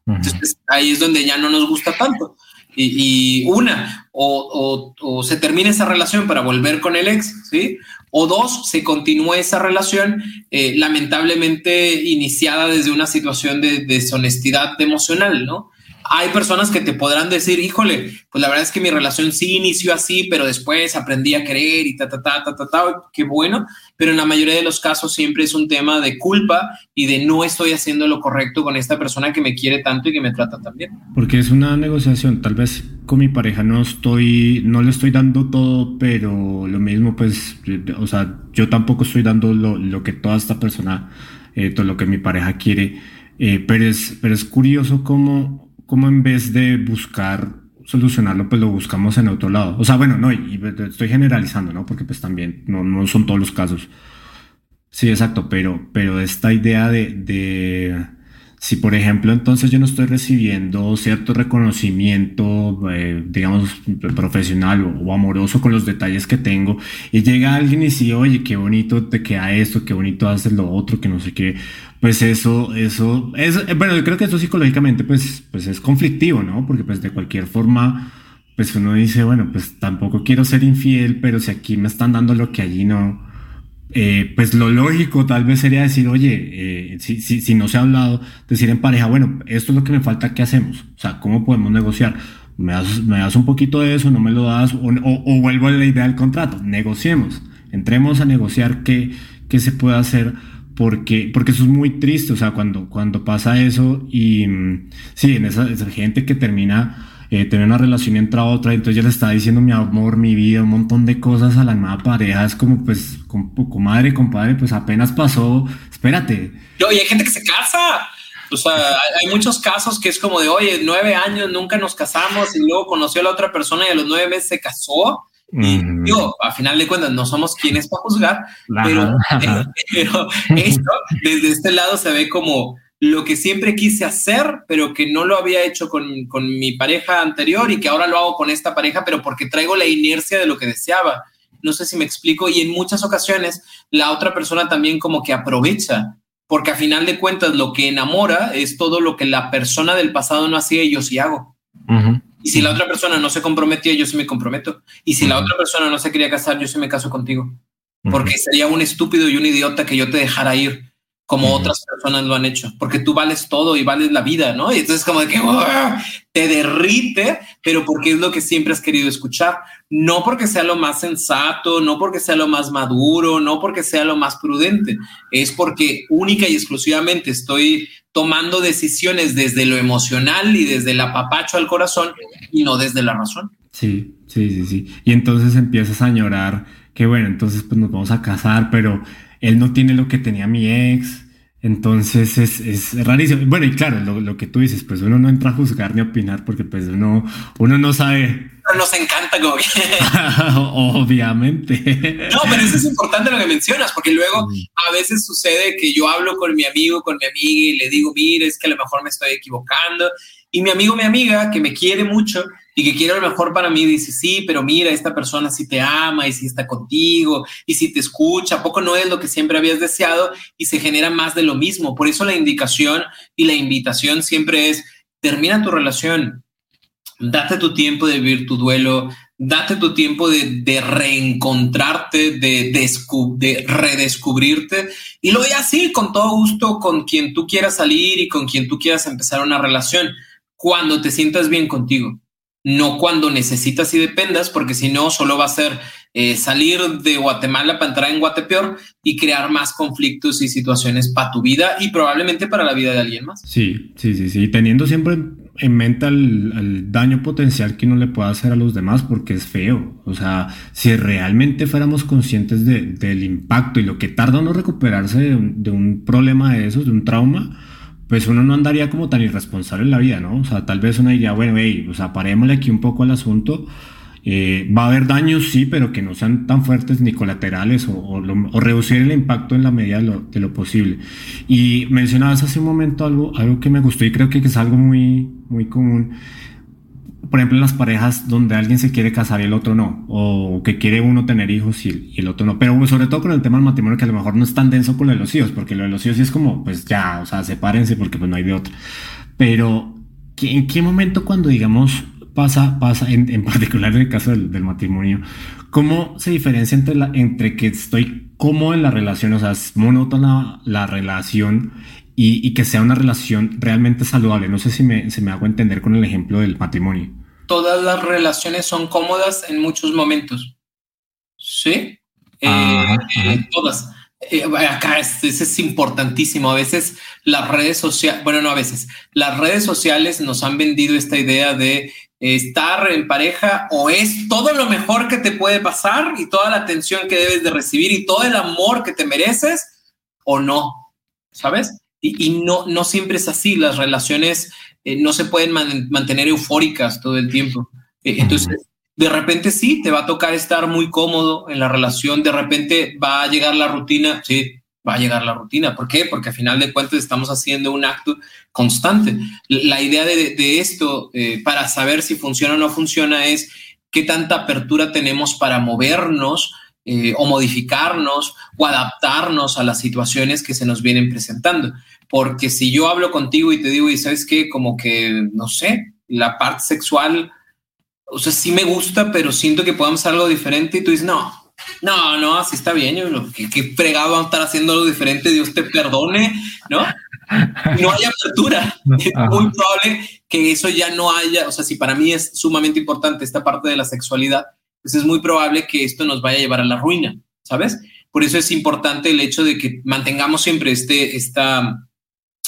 Entonces ahí es donde ya no nos gusta tanto. Y, una, o, o, se termina esa relación para volver con el ex, ¿sí? o dos, se continúa esa relación eh, lamentablemente iniciada desde una situación de deshonestidad emocional, ¿no? Hay personas que te podrán decir, híjole, pues la verdad es que mi relación sí inició así, pero después aprendí a querer y ta, ta, ta, ta, ta, ta, qué bueno, pero en la mayoría de los casos siempre es un tema de culpa y de no estoy haciendo lo correcto con esta persona que me quiere tanto y que me trata tan bien. Porque es una negociación, tal vez con mi pareja no estoy, no le estoy dando todo, pero lo mismo pues, o sea, yo tampoco estoy dando lo, lo que toda esta persona, eh, todo lo que mi pareja quiere, eh, pero, es, pero es curioso cómo como en vez de buscar solucionarlo, pues lo buscamos en otro lado. O sea, bueno, no, y, estoy generalizando, ¿no? Porque pues también no, no son todos los casos. Sí, exacto, pero, pero esta idea de, de si por ejemplo entonces yo no estoy recibiendo cierto reconocimiento, eh, digamos, profesional o, amoroso con los detalles que tengo, y llega alguien y dice, oye, qué bonito te queda esto, qué bonito haces lo otro, que no sé qué, pues eso, eso, es, bueno, yo creo que eso psicológicamente pues, pues es conflictivo, ¿no? Porque pues de cualquier forma, pues uno dice, bueno, pues tampoco quiero ser infiel, pero si aquí me están dando lo que allí no, eh, pues lo lógico tal vez sería decir, oye, eh, si, si, si, no se ha hablado, decir en pareja, bueno, esto es lo que me falta, ¿qué hacemos? O sea, ¿cómo podemos negociar? ¿Me das, me das un poquito de eso, no me lo das? O, o, vuelvo a la idea del contrato, negociemos, entremos a negociar qué, qué se puede hacer porque, porque eso es muy triste, o sea, cuando, cuando pasa eso y mm, sí, en esa, gente que termina eh, tener una relación entra otra, entonces ya le está diciendo mi amor, mi vida, un montón de cosas a la nueva pareja, es como pues, con, comadre, compadre, pues apenas pasó, espérate. Yo, y hay gente que se casa. O sea, hay, muchos casos que es como de, oye, nueve años nunca nos casamos y luego conoció a la otra persona y a los nueve meses se casó. Y yo, a final de cuentas, no somos quienes para juzgar, pero, pero esto desde este lado se ve como lo que siempre quise hacer, pero que no lo había hecho con, con, mi pareja anterior y que ahora lo hago con esta pareja, pero porque traigo la inercia de lo que deseaba. No sé si me explico. Y en muchas ocasiones la otra persona también como que aprovecha, porque a final de cuentas lo que enamora es todo lo que la persona del pasado no hacía y yo sí hago. Y si la otra persona no se comprometía, yo sí me comprometo. Y si la otra persona no se quería casar, yo sí me caso contigo. Porque sería un estúpido y un idiota que yo te dejara ir como otras personas lo han hecho, porque tú vales todo y vales la vida, ¿no? Y entonces como de que te derrite, pero porque es lo que siempre has querido escuchar, no porque sea lo más sensato, no porque sea lo más maduro, no porque sea lo más prudente, es porque única y exclusivamente estoy tomando decisiones desde lo emocional y desde el apapacho al corazón y no desde la razón. Sí, sí, sí, sí. Y entonces empiezas a añorar que bueno, entonces pues nos vamos a casar, pero él no tiene lo que tenía mi ex. Entonces es, es rarísimo. Bueno, y claro, lo, lo, que tú dices, pues uno no entra a juzgar ni a opinar porque pues uno, uno no sabe. Pero nos encanta como Obviamente. No, pero eso es importante lo que mencionas, porque luego a veces sucede que yo hablo con mi amigo, con mi amiga y le digo, mire, es que a lo mejor me estoy equivocando. Y mi amigo, mi amiga, que me quiere mucho, y que quiere lo mejor para mí, dice, sí, pero mira, esta persona sí te ama y sí está contigo y si te escucha, poco no es lo que siempre habías deseado y se genera más de lo mismo. Por eso la indicación y la invitación siempre es, termina tu relación, date tu tiempo de vivir tu duelo, date tu tiempo de, reencontrarte, de, de, redescubrirte. Y lo voy así, con todo gusto, con quien tú quieras salir y con quien tú quieras empezar una relación, cuando te sientas bien contigo no cuando necesitas y dependas, porque si no, solo va a ser eh, salir de Guatemala para entrar en Guatepeor y crear más conflictos y situaciones para tu vida y probablemente para la vida de alguien más. Sí, sí, sí, sí. Teniendo siempre en mente el, daño potencial que uno le puede hacer a los demás, porque es feo. O sea, si realmente fuéramos conscientes del impacto y lo que tarda uno recuperarse de un, de un problema de esos, de un trauma, pues uno no andaría como tan irresponsable en la vida, ¿no? O sea, tal vez uno diría, bueno, hey, o sea, parémosle aquí un poco al asunto. Eh, va a haber daños, sí, pero que no sean tan fuertes ni colaterales o, o, reducir el impacto en la medida de lo, de lo, posible. Y mencionabas hace un momento algo, algo que me gustó y creo que es algo muy, muy común por ejemplo, en las parejas donde alguien se quiere casar y el otro no, o que quiere uno tener hijos y, el otro no, pero sobre todo con el tema del matrimonio que a lo mejor no es tan denso con lo de los hijos, porque lo de los hijos es como, pues ya, o sea, sepárense porque pues no hay de otra. Pero, ¿en qué momento cuando digamos, pasa, pasa en, particular en el caso del, matrimonio, cómo se diferencia entre, la, entre que estoy cómodo en la relación, o sea, es monótona la relación y, y, que sea una relación realmente saludable. No sé si me, si me hago entender con el ejemplo del matrimonio. Todas las relaciones son cómodas en muchos momentos. ¿Sí? Eh, eh, todas. Eh, acá es, es, importantísimo. A veces las redes sociales, bueno, no a veces, las redes sociales nos han vendido esta idea de estar en pareja o es todo lo mejor que te puede pasar y toda la atención que debes de recibir y todo el amor que te mereces o no, ¿sabes? Y, y no, no siempre es así. Las relaciones eh, no se pueden man mantener eufóricas todo el tiempo. Eh, entonces, de repente sí, te va a tocar estar muy cómodo en la relación, de repente va a llegar la rutina, sí, va a llegar la rutina. ¿Por qué? Porque al final de cuentas estamos haciendo un acto constante. La idea de, de esto, eh, para saber si funciona o no funciona, es qué tanta apertura tenemos para movernos eh, o modificarnos o adaptarnos a las situaciones que se nos vienen presentando. Porque si yo hablo contigo y te digo, y sabes qué, como que, no sé, la parte sexual o sea, sí me gusta, pero siento que podemos hacer algo diferente y tú dices, no, no, no, así está bien, yo, que, que fregado vamos a estar haciendo algo diferente, Dios te perdone, ¿no? No hay apertura. Es muy probable que eso ya no haya, o sea, si para mí es sumamente importante esta parte de la sexualidad, pues es muy probable que esto nos vaya a llevar a la ruina, ¿sabes? Por eso es importante el hecho de que mantengamos siempre este, esta,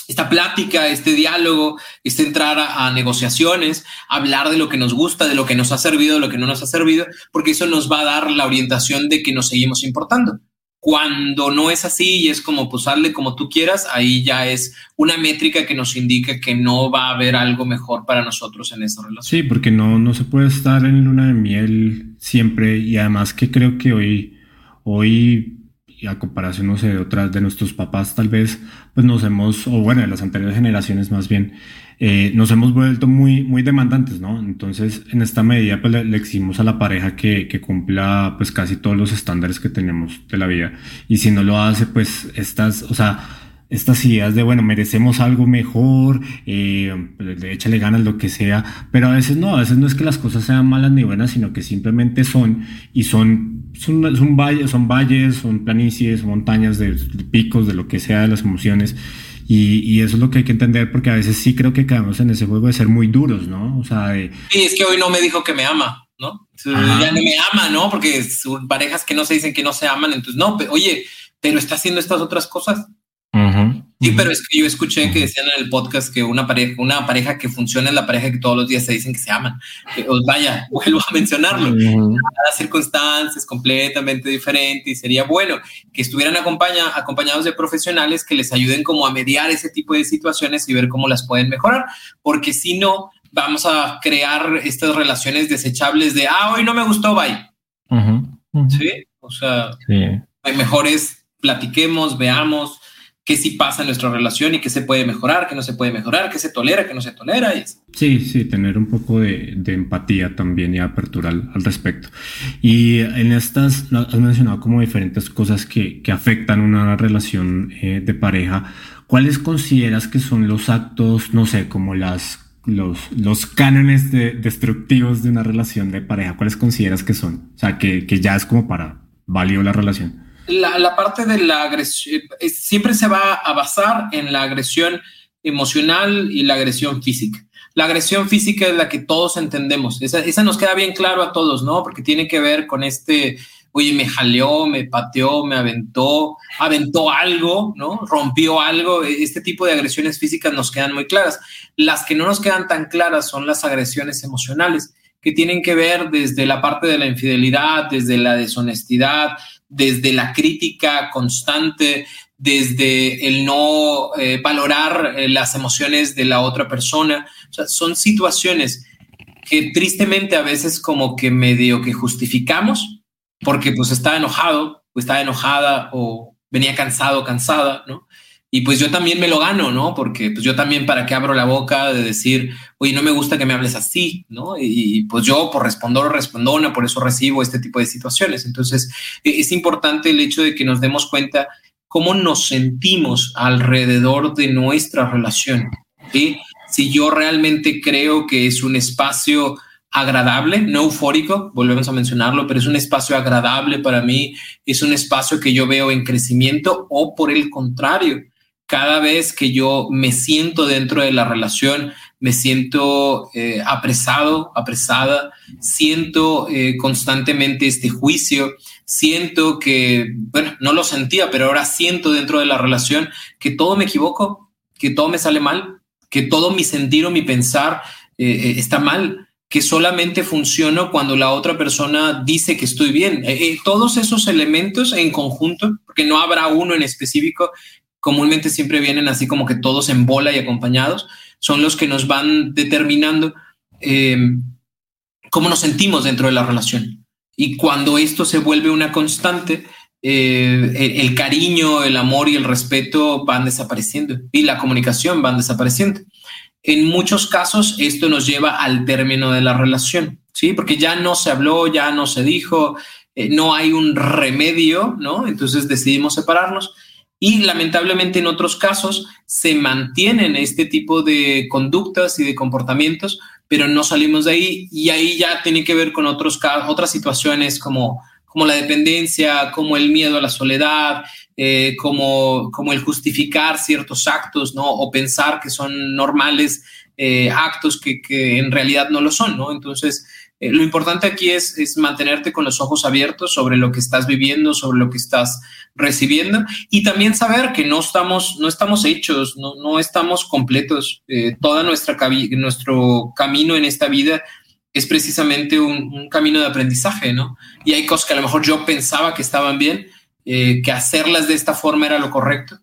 esta plática, este diálogo, este entrar a, a, negociaciones, hablar de lo que nos gusta, de lo que nos ha servido, de lo que no nos ha servido, porque eso nos va a dar la orientación de que nos seguimos importando. Cuando no es así y es como pues hazle como tú quieras, ahí ya es una métrica que nos indica que no va a haber algo mejor para nosotros en esa relación. Sí, porque no, no se puede estar en luna de miel siempre y además que creo que hoy, hoy a comparación, no sé, de otras de nuestros papás, tal vez, pues nos hemos, o bueno, de las anteriores generaciones más bien, eh, nos hemos vuelto muy, muy demandantes, ¿no? Entonces, en esta medida, pues le, le exigimos a la pareja que, que, cumpla, pues casi todos los estándares que tenemos de la vida. Y si no lo hace, pues estas, o sea, estas ideas de, bueno, merecemos algo mejor, eh, de échale ganas, lo que sea, pero a veces no, a veces no es que las cosas sean malas ni buenas, sino que simplemente son, y son, son, son valles, son valles, son planicies, montañas de, de, picos, de lo que sea, de las emociones, y, y, eso es lo que hay que entender, porque a veces sí creo que quedamos en ese juego de ser muy duros, ¿no? O sea, de... Sí, es que hoy no me dijo que me ama. ¿no? Ajá. Ya no me ama, ¿no? Porque son parejas que no se dicen que no se aman, entonces no, pero, oye, pero está haciendo estas otras cosas. Sí, pero es que yo escuché que decían en el podcast que una pareja, una pareja que funciona es la pareja que todos los días se dicen que se aman. Os vaya, vuelvo a mencionarlo. Uh -huh. Cada circunstancia es completamente diferente y sería bueno que estuvieran acompaña, acompañados de profesionales que les ayuden como a mediar ese tipo de situaciones y ver cómo las pueden mejorar, porque si no, vamos a crear estas relaciones desechables de, ah, hoy no me gustó, bye. Uh -huh. Sí, o sea, sí. mejor es platiquemos, veamos qué sí pasa en nuestra relación y qué se puede mejorar, qué no se puede mejorar, qué se tolera, qué no se tolera. Y sí, sí, tener un poco de, de empatía también y apertura al, al, respecto. Y en estas has mencionado como diferentes cosas que, que afectan una relación eh, de pareja. ¿Cuáles consideras que son los actos, no sé, como las los, los cánones de, destructivos de una relación de pareja? ¿Cuáles consideras que son? O sea, que, que ya es como para válido la relación la, parte de la agresión siempre se va a basar en la agresión emocional y la agresión física. La agresión física es la que todos entendemos. Esa, esa nos queda bien claro a todos, ¿no? Porque tiene que ver con este, oye, me jaleó, me pateó, me aventó, aventó algo, ¿no? Rompió algo. Este tipo de agresiones físicas nos quedan muy claras. Las que no nos quedan tan claras son las agresiones emocionales, que tienen que ver desde la parte de la infidelidad, desde la deshonestidad, desde la crítica constante, desde el no eh, valorar eh, las emociones de la otra persona. O sea, son situaciones que tristemente a veces como que medio que justificamos porque pues estaba enojado, o estaba enojada o venía cansado, cansada, ¿no? Y pues yo también me lo gano, ¿no? Porque pues yo también para qué abro la boca de decir, oye, no me gusta que me hables así, ¿no? Y, pues yo por responder o respondona, por eso recibo este tipo de situaciones. Entonces e, es importante el hecho de que nos demos cuenta cómo nos sentimos alrededor de nuestra relación. ¿sí? Si yo realmente creo que es un espacio agradable, no eufórico, volvemos a mencionarlo, pero es un espacio agradable para mí, es un espacio que yo veo en crecimiento o por el contrario, cada vez que yo me siento dentro de la relación, me siento eh, apresado, apresada, siento eh, constantemente este juicio, siento que, bueno, no lo sentía, pero ahora siento dentro de la relación que todo me equivoco, que todo me sale mal, que todo mi sentir o mi pensar eh, está mal, que solamente funciono cuando la otra persona dice que estoy bien. todos esos elementos en conjunto, porque no habrá uno en específico, comúnmente siempre vienen así como que todos en bola y acompañados, son los que nos van determinando eh, cómo nos sentimos dentro de la relación. Y cuando esto se vuelve una constante, eh, el, cariño, el amor y el respeto van desapareciendo y la comunicación van desapareciendo. En muchos casos esto nos lleva al término de la relación, ¿sí? Porque ya no se habló, ya no se dijo, eh, no hay un remedio, ¿no? Entonces decidimos separarnos y lamentablemente en otros casos se mantienen este tipo de conductas y de comportamientos, pero no salimos de ahí y ahí ya tiene que ver con otros, otras situaciones como, como la dependencia, como el miedo a la soledad, eh, como, como el justificar ciertos actos, ¿no? O pensar que son normales eh, actos que, que, en realidad no lo son, ¿no? Entonces, eh, lo importante aquí es, mantenerte con los ojos abiertos sobre lo que estás viviendo, sobre lo que estás recibiendo y también saber que no estamos, no estamos hechos, no, no estamos completos. Eh, toda nuestra nuestro camino en esta vida es precisamente un, camino de aprendizaje, ¿no? Y hay cosas que a lo mejor yo pensaba que estaban bien, eh, que hacerlas de esta forma era lo correcto,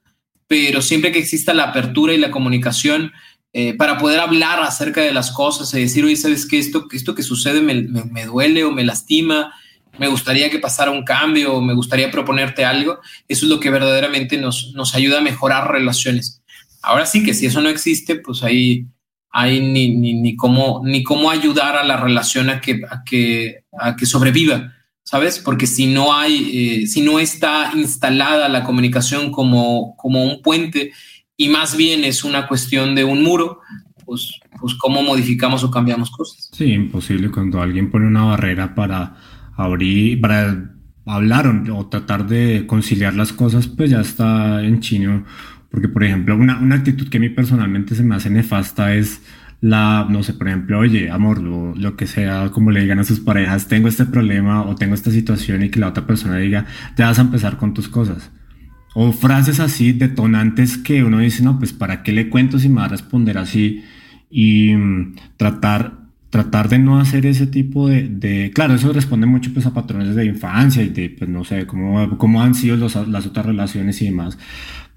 pero siempre que exista la apertura y la comunicación, eh, para poder hablar acerca de las cosas y decir, oye, ¿sabes qué? Esto, esto que sucede me, me, duele o me lastima, me gustaría que pasara un cambio o me gustaría proponerte algo. Eso es lo que verdaderamente nos, nos ayuda a mejorar relaciones. Ahora sí que si eso no existe, pues ahí hay ni, ni, cómo, ni cómo ayudar a la relación a que, a que, a que sobreviva, ¿sabes? Porque si no hay, eh, si no está instalada la comunicación como, como un puente y más bien es una cuestión de un muro, pues, pues cómo modificamos o cambiamos cosas. Sí, imposible cuando alguien pone una barrera para abrir, para hablar o, tratar de conciliar las cosas, pues ya está en chino. Porque, por ejemplo, una, una, actitud que a mí personalmente se me hace nefasta es la, no sé, por ejemplo, oye, amor, lo, lo, que sea, como le digan a sus parejas, tengo este problema o tengo esta situación y que la otra persona diga, ya vas a empezar con tus cosas. O frases así detonantes que uno dice, no, pues para qué le cuento si me va a responder así y mm, tratar, tratar de no hacer ese tipo de, claro, eso responde mucho pues a patrones de infancia y de, pues no sé, cómo, cómo han sido las otras relaciones y demás.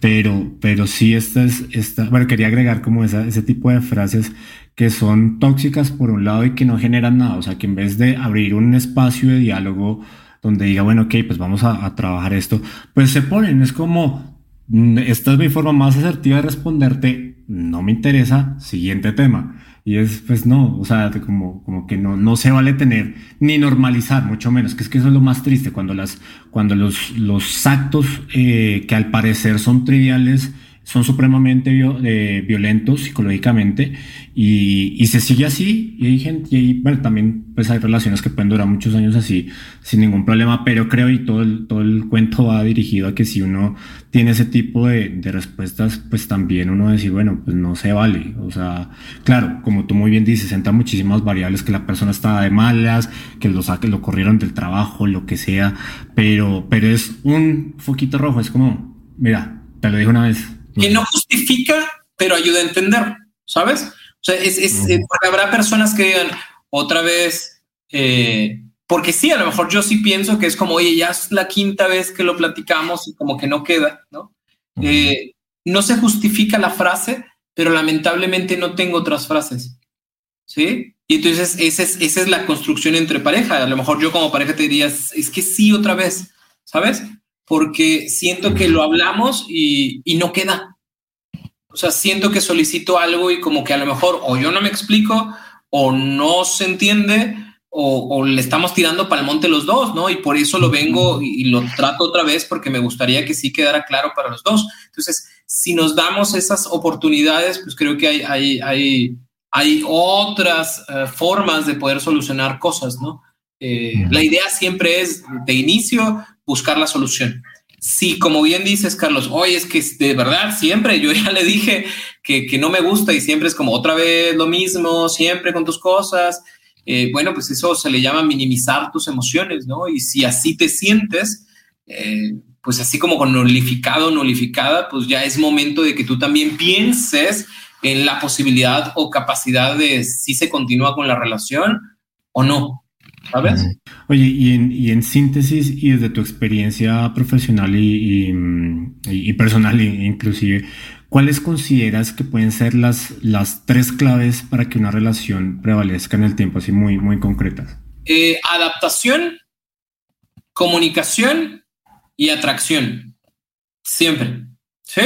Pero, pero sí, esta es, esta, bueno, quería agregar como esa, ese tipo de frases que son tóxicas por un lado y que no generan nada. O sea, que en vez de abrir un espacio de diálogo donde diga, bueno, ok, pues vamos a, trabajar esto, pues se ponen, es como, mm, esta es mi forma más asertiva de responderte, no me interesa, siguiente tema. Y es, pues no, o sea, como, como que no, no se vale tener ni normalizar, mucho menos, que es que eso es lo más triste, cuando, las, cuando los, los actos eh, que al parecer son triviales, son supremamente eh, violentos psicológicamente y, y, se sigue así. Y hay gente y bueno también pues hay relaciones que pueden durar muchos años así sin ningún problema pero creo y todo el, todo el cuento va dirigido a que si uno tiene ese tipo de, de respuestas pues también uno decir bueno pues no se vale o sea claro como tú muy bien dices entran muchísimas variables que la persona estaba de malas que lo saque lo corrieron del trabajo lo que sea pero pero es un foquito rojo es como mira te lo dije una vez que no justifica, pero ayuda a entender, ¿sabes? O sea, es, es eh, habrá personas que digan otra vez, eh, porque sí, a lo mejor yo sí pienso que es como, oye, ya es la quinta vez que lo platicamos y como que no queda, ¿no? Eh, no se justifica la frase, pero lamentablemente no tengo otras frases, ¿sí? Y entonces esa es, esa es la construcción entre pareja. A lo mejor yo como pareja te diría, es que sí otra vez, ¿sabes? Porque siento que lo hablamos y, no queda. O sea, siento que solicito algo y como que a lo mejor o yo no me explico o no se entiende o, le estamos tirando para el monte los dos, ¿no? Y por eso lo vengo y, lo trato otra vez porque me gustaría que sí quedara claro para los dos. Entonces, si nos damos esas oportunidades, pues creo que hay, hay, hay, hay otras eh, formas de poder solucionar cosas, ¿no? Eh, la idea siempre es, de inicio, buscar la solución. Si, como bien dices, Carlos, oye, es que de verdad siempre, yo ya le dije que, que no me gusta y siempre es como otra vez lo mismo, siempre con tus cosas, eh, bueno, pues eso se le llama minimizar tus emociones, ¿no? Y si así te sientes, pues así como con nulificado, nulificada, pues ya es momento de que tú también pienses en la posibilidad o capacidad de si se continúa con la relación o no. ¿Sabes? Oye, y en, síntesis y desde tu experiencia profesional y, personal inclusive, ¿cuáles consideras que pueden ser las, las tres claves para que una relación prevalezca en el tiempo, así muy, muy concretas? Eh, adaptación, comunicación y atracción. Siempre. ¿Sí?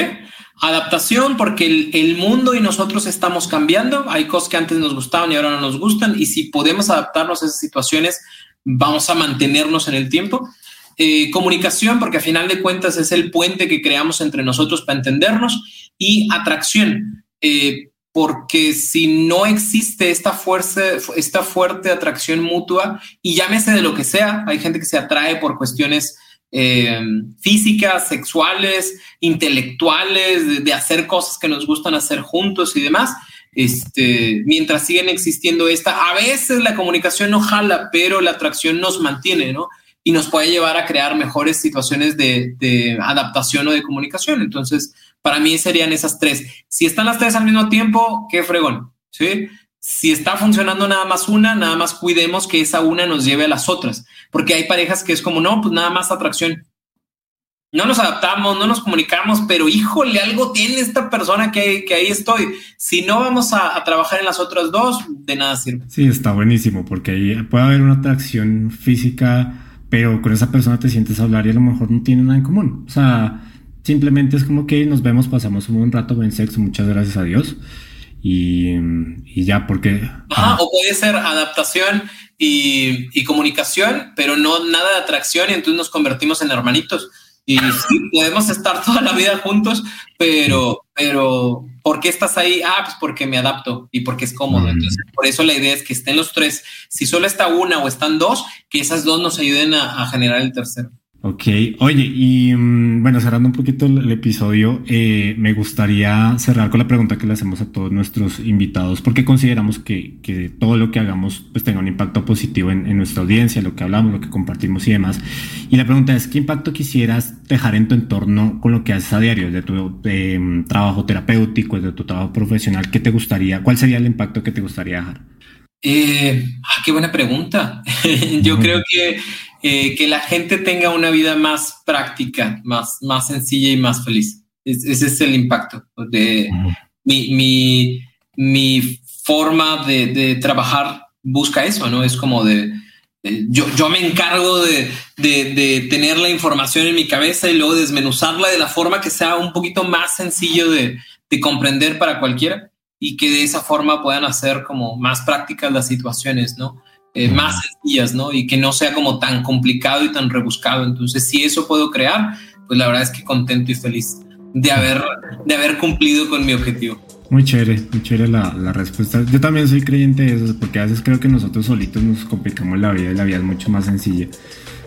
Adaptación porque el, mundo y nosotros estamos cambiando. Hay cosas que antes nos gustaban y ahora no nos gustan. Y si podemos adaptarnos a esas situaciones, vamos a mantenernos en el tiempo. Eh, comunicación porque a final de cuentas es el puente que creamos entre nosotros para entendernos. Y atracción. Eh, porque si no existe esta fuerza, esta fuerte atracción mutua, y llámese de lo que sea, hay gente que se atrae por cuestiones eh, físicas, sexuales, intelectuales, de, hacer cosas que nos gustan hacer juntos y demás. Este, mientras siguen existiendo esta, a veces la comunicación no jala, pero la atracción nos mantiene, ¿no? Y nos puede llevar a crear mejores situaciones de, de adaptación o de comunicación. Entonces, para mí serían esas tres. Si están las tres al mismo tiempo, qué fregón, ¿sí? Si está funcionando nada más una, nada más cuidemos que esa una nos lleve a las otras, porque hay parejas que es como, no, pues nada más atracción. No nos adaptamos, no nos comunicamos, pero híjole, algo tiene esta persona que, que ahí estoy. Si no vamos a, trabajar en las otras dos, de nada sirve. Sí, está buenísimo, porque ahí puede haber una atracción física, pero con esa persona te sientes a hablar y a lo mejor no tienen nada en común. O sea, simplemente es como que nos vemos, pasamos un buen rato en sexo, muchas gracias a Dios y, ya, porque... Ajá, o puede ser adaptación y, comunicación, pero no nada de atracción y entonces nos convertimos en hermanitos. Y sí, podemos estar toda la vida juntos, pero, pero ¿por qué estás ahí? Ah, pues porque me adapto y porque es cómodo. Entonces, por eso la idea es que estén los tres. Si solo está una o están dos, que esas dos nos ayuden a generar el tercero. Ok, oye, y mm, bueno, cerrando un poquito el, episodio, eh, me gustaría cerrar con la pregunta que le hacemos a todos nuestros invitados, porque consideramos que, que todo lo que hagamos pues tenga un impacto positivo en, nuestra audiencia, lo que hablamos, lo que compartimos y demás. Y la pregunta es, ¿qué impacto quisieras dejar en tu entorno con lo que haces a diario, de tu mm, trabajo terapéutico, de tu trabajo profesional? ¿Qué te gustaría, cuál sería el impacto que te gustaría dejar? Eh, ah, qué buena pregunta. Yo creo que eh, que la gente tenga una vida más práctica, más, más sencilla y más feliz. ese es el impacto de mi, mi, mi forma de, de, trabajar busca eso, ¿no? Es como de, yo, yo me encargo de, de, de, tener la información en mi cabeza y luego desmenuzarla de la forma que sea un poquito más sencillo de, de comprender para cualquiera y que de esa forma puedan hacer como más prácticas las situaciones, ¿no? Eh, más sencillas, ¿no? Y que no sea como tan complicado y tan rebuscado. Entonces, si eso puedo crear, pues la verdad es que contento y feliz de haber, de haber cumplido con mi objetivo. Muy chévere, muy chévere la, la, respuesta. Yo también soy creyente de eso, porque a veces creo que nosotros solitos nos complicamos la vida y la vida es mucho más sencilla.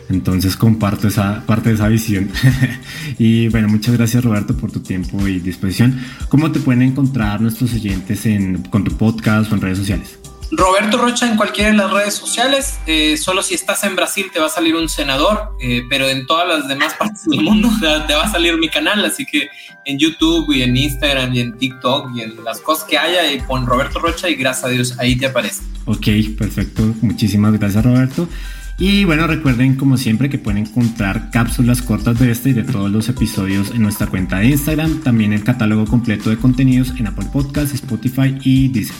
Entonces comparto esa parte de esa visión. y bueno, muchas gracias Roberto por tu tiempo y disposición. ¿Cómo te pueden encontrar nuestros oyentes en, con tu podcast o en redes sociales? Roberto Rocha en cualquiera de las redes sociales. Eh, solo si estás en Brasil te va a salir un senador, eh, pero en todas las demás partes del mundo te va a salir mi canal. Así que en YouTube y en Instagram y en TikTok y en las cosas que haya, y pon Roberto Rocha y gracias a Dios ahí te aparece. Ok, perfecto. Muchísimas gracias, Roberto. Y bueno, recuerden como siempre que pueden encontrar cápsulas cortas de este y de todos los episodios en nuestra cuenta de Instagram, también el catálogo completo de contenidos en Apple Podcasts, Spotify y Disney.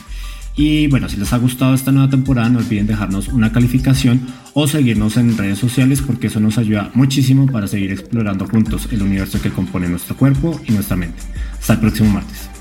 Y bueno, si les ha gustado esta nueva temporada, no olviden dejarnos una calificación o seguirnos en redes sociales porque eso nos ayuda muchísimo para seguir explorando juntos el universo que compone nuestro cuerpo y nuestra mente. Hasta el próximo martes.